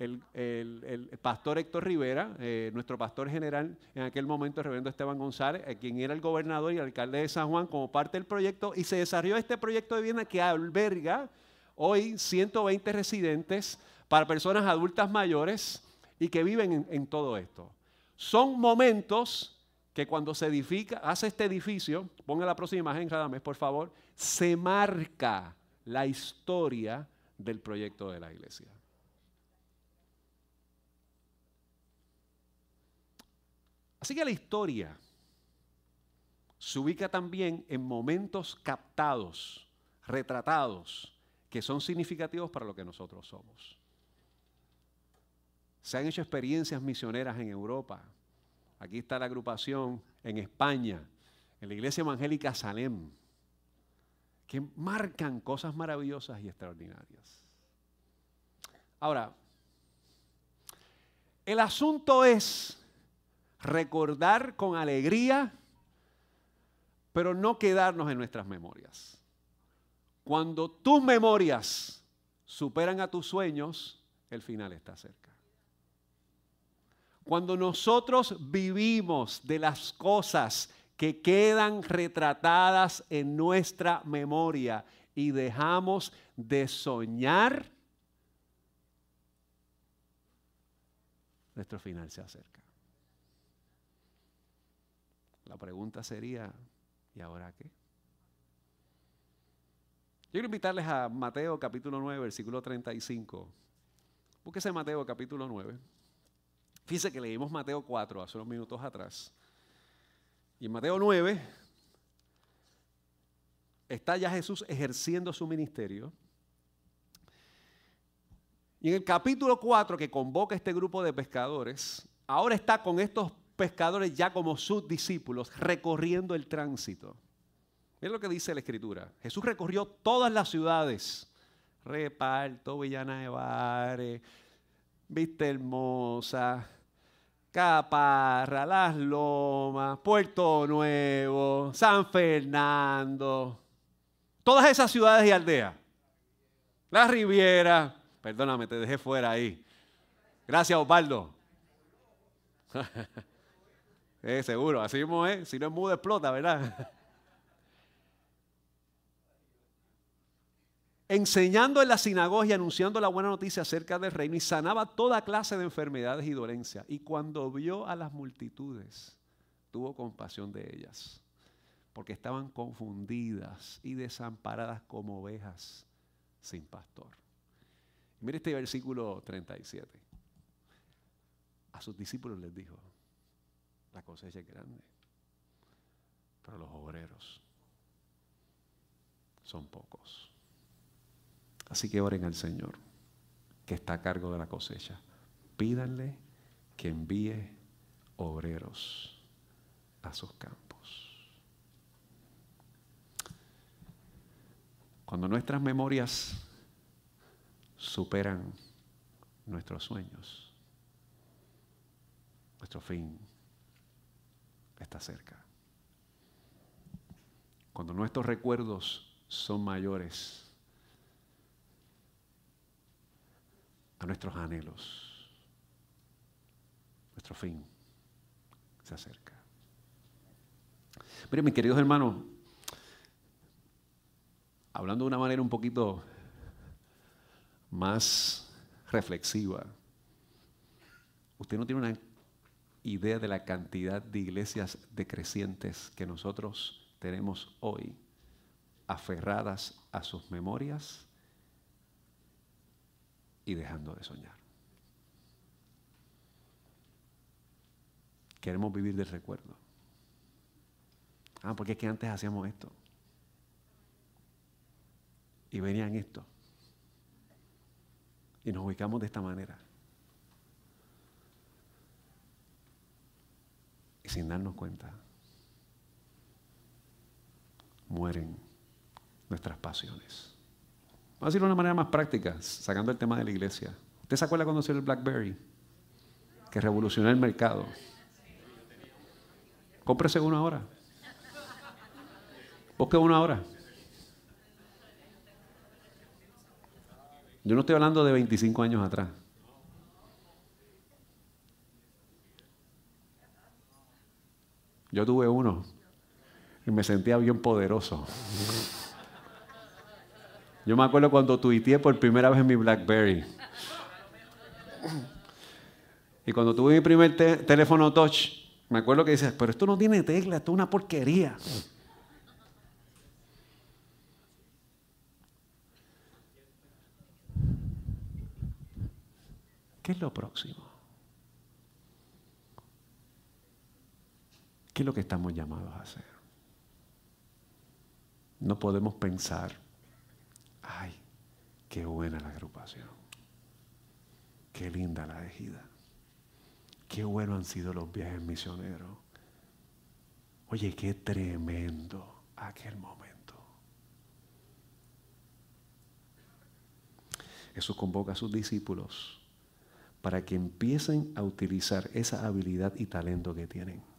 el, pastor Héctor Rivera, eh, nuestro pastor general en aquel momento, el reverendo Esteban González, eh, quien era el gobernador y el alcalde de San Juan como parte del proyecto, y se desarrolló este proyecto de vivienda que alberga hoy 120 residentes para personas adultas mayores y que viven en, en todo esto. Son momentos que cuando se edifica, hace este edificio, ponga la próxima imagen, Radamés, por favor, se marca la historia del proyecto de la iglesia. Así que la historia se ubica también en momentos captados, retratados, que son significativos para lo que nosotros somos. Se han hecho experiencias misioneras en Europa. Aquí está la agrupación en España, en la iglesia evangélica Salem, que marcan cosas maravillosas y extraordinarias. Ahora, el asunto es recordar con alegría, pero no quedarnos en nuestras memorias. Cuando tus memorias superan a tus sueños, el final está cerca. Cuando nosotros vivimos de las cosas que quedan retratadas en nuestra memoria y dejamos de soñar, nuestro final se acerca. La pregunta sería, ¿y ahora qué? Yo quiero invitarles a Mateo capítulo 9, versículo 35. Búsquese Mateo capítulo 9. Fíjense que leímos Mateo 4 hace unos minutos atrás. Y en Mateo 9 está ya Jesús ejerciendo su ministerio. Y en el capítulo 4 que convoca este grupo de pescadores, ahora está con estos pescadores ya como sus discípulos recorriendo el tránsito. Miren lo que dice la escritura. Jesús recorrió todas las ciudades. Reparto, Villana de Bares, Vista Hermosa, Caparra, Las Lomas, Puerto Nuevo, San Fernando. Todas esas ciudades y aldeas. La Riviera. Perdóname, te dejé fuera ahí. Gracias, Osvaldo. Eh, seguro, así mismo es. Si no es mudo, explota, ¿verdad? Enseñando en la sinagoga y anunciando la buena noticia acerca del reino y sanaba toda clase de enfermedades y dolencias. Y cuando vio a las multitudes, tuvo compasión de ellas, porque estaban confundidas y desamparadas como ovejas sin pastor. Mire este versículo 37. A sus discípulos les dijo, la cosecha es grande, pero los obreros son pocos. Así que oren al Señor, que está a cargo de la cosecha. Pídanle que envíe obreros a sus campos. Cuando nuestras memorias superan nuestros sueños, nuestro fin está cerca. Cuando nuestros recuerdos son mayores a nuestros anhelos, nuestro fin se acerca. Miren, mis queridos hermanos, hablando de una manera un poquito más reflexiva, usted no tiene una idea de la cantidad de iglesias decrecientes que nosotros tenemos hoy, aferradas a sus memorias y dejando de soñar. Queremos vivir del recuerdo. Ah, porque es que antes hacíamos esto. Y venían esto. Y nos ubicamos de esta manera. Sin darnos cuenta mueren nuestras pasiones. Vamos a decirlo de una manera más práctica, sacando el tema de la iglesia. ¿Usted se acuerda cuando salió el BlackBerry? Que revolucionó el mercado. Cómprese uno ahora. Busque uno ahora. Yo no estoy hablando de 25 años atrás. Yo tuve uno y me sentía bien poderoso. Yo me acuerdo cuando tuiteé por primera vez en mi BlackBerry. Y cuando tuve mi primer teléfono touch, me acuerdo que dices, pero esto no tiene tecla, esto es una porquería. ¿Qué es lo próximo? ¿Qué es lo que estamos llamados a hacer? No podemos pensar, ay, qué buena la agrupación, qué linda la ejida, qué bueno han sido los viajes misioneros. Oye, qué tremendo aquel momento. Jesús convoca a sus discípulos para que empiecen a utilizar esa habilidad y talento que tienen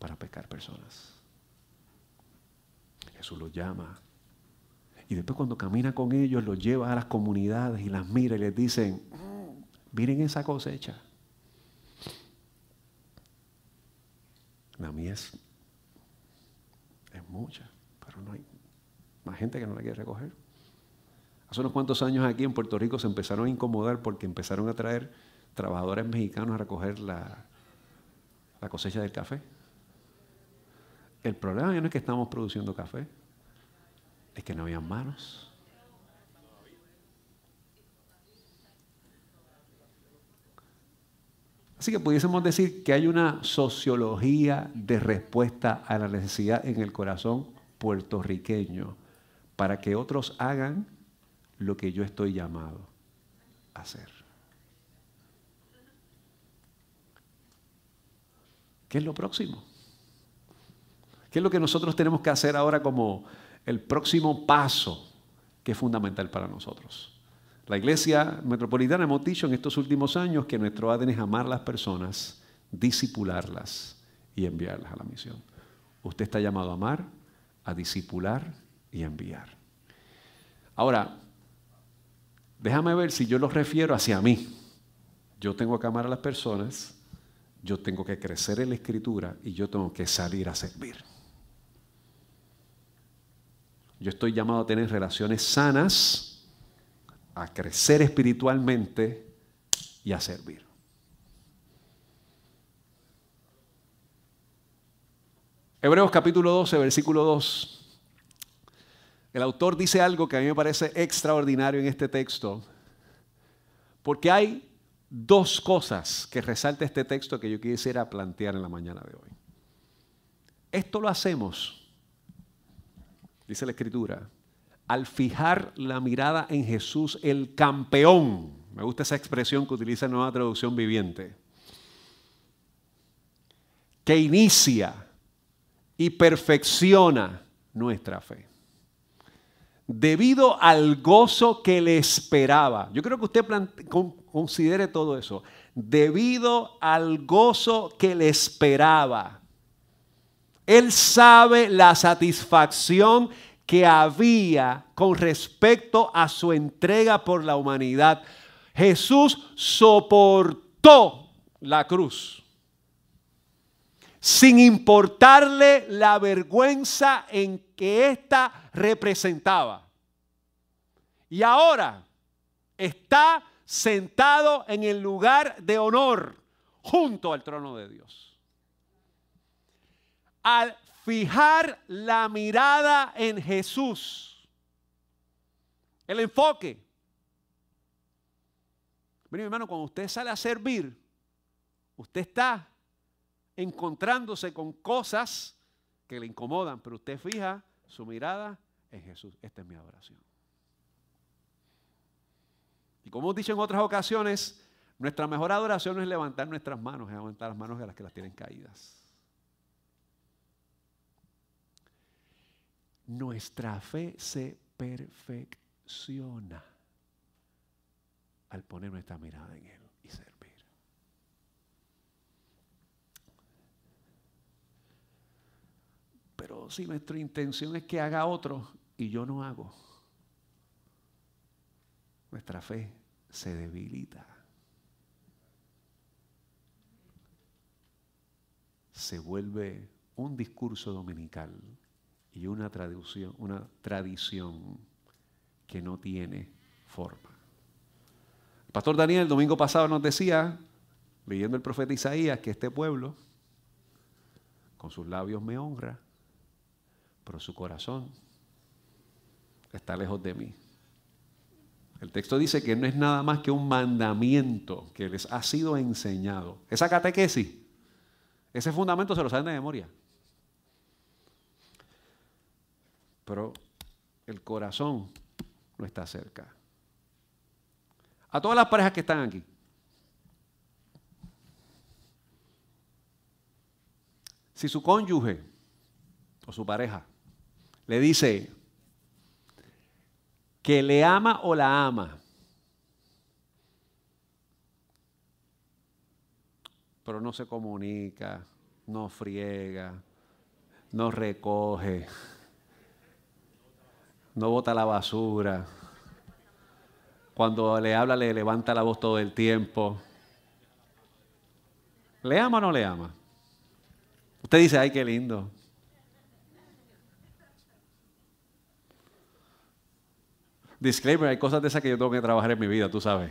para pescar personas. Jesús los llama. Y después cuando camina con ellos, los lleva a las comunidades y las mira y les dicen, miren esa cosecha. La mía es, es mucha, pero no hay más gente que no la quiere recoger. Hace unos cuantos años aquí en Puerto Rico se empezaron a incomodar porque empezaron a traer trabajadores mexicanos a recoger la, la cosecha del café. El problema no es que estamos produciendo café, es que no había manos. Así que pudiésemos decir que hay una sociología de respuesta a la necesidad en el corazón puertorriqueño para que otros hagan lo que yo estoy llamado a hacer. ¿Qué es lo próximo? ¿Qué es lo que nosotros tenemos que hacer ahora como el próximo paso que es fundamental para nosotros? La iglesia metropolitana hemos dicho en estos últimos años que nuestro ADN es amar a las personas, disipularlas y enviarlas a la misión. Usted está llamado a amar, a disipular y enviar. Ahora, déjame ver si yo lo refiero hacia mí. Yo tengo que amar a las personas, yo tengo que crecer en la escritura y yo tengo que salir a servir. Yo estoy llamado a tener relaciones sanas, a crecer espiritualmente y a servir. Hebreos capítulo 12, versículo 2. El autor dice algo que a mí me parece extraordinario en este texto, porque hay dos cosas que resalta este texto que yo quisiera plantear en la mañana de hoy. Esto lo hacemos dice la escritura, al fijar la mirada en Jesús el campeón, me gusta esa expresión que utiliza nueva traducción viviente, que inicia y perfecciona nuestra fe. Debido al gozo que le esperaba. Yo creo que usted considere todo eso. Debido al gozo que le esperaba él sabe la satisfacción que había con respecto a su entrega por la humanidad. Jesús soportó la cruz sin importarle la vergüenza en que ésta representaba. Y ahora está sentado en el lugar de honor junto al trono de Dios al fijar la mirada en Jesús, el enfoque. Mire, hermano, cuando usted sale a servir, usted está encontrándose con cosas que le incomodan, pero usted fija su mirada en Jesús. Esta es mi adoración. Y como hemos dicho en otras ocasiones, nuestra mejor adoración es levantar nuestras manos, es levantar las manos de las que las tienen caídas. Nuestra fe se perfecciona al poner nuestra mirada en Él y servir. Pero si nuestra intención es que haga otro y yo no hago, nuestra fe se debilita. Se vuelve un discurso dominical y una tradición, una tradición que no tiene forma. El pastor Daniel el domingo pasado nos decía, leyendo el profeta Isaías, que este pueblo con sus labios me honra, pero su corazón está lejos de mí. El texto dice que no es nada más que un mandamiento que les ha sido enseñado. Esa catequesis, ese fundamento se lo saben de memoria. Pero el corazón no está cerca. A todas las parejas que están aquí. Si su cónyuge o su pareja le dice que le ama o la ama, pero no se comunica, no friega, no recoge, no bota la basura, cuando le habla le levanta la voz todo el tiempo. ¿Le ama o no le ama? Usted dice, ay, qué lindo. Disclaimer, hay cosas de esas que yo tengo que trabajar en mi vida, tú sabes.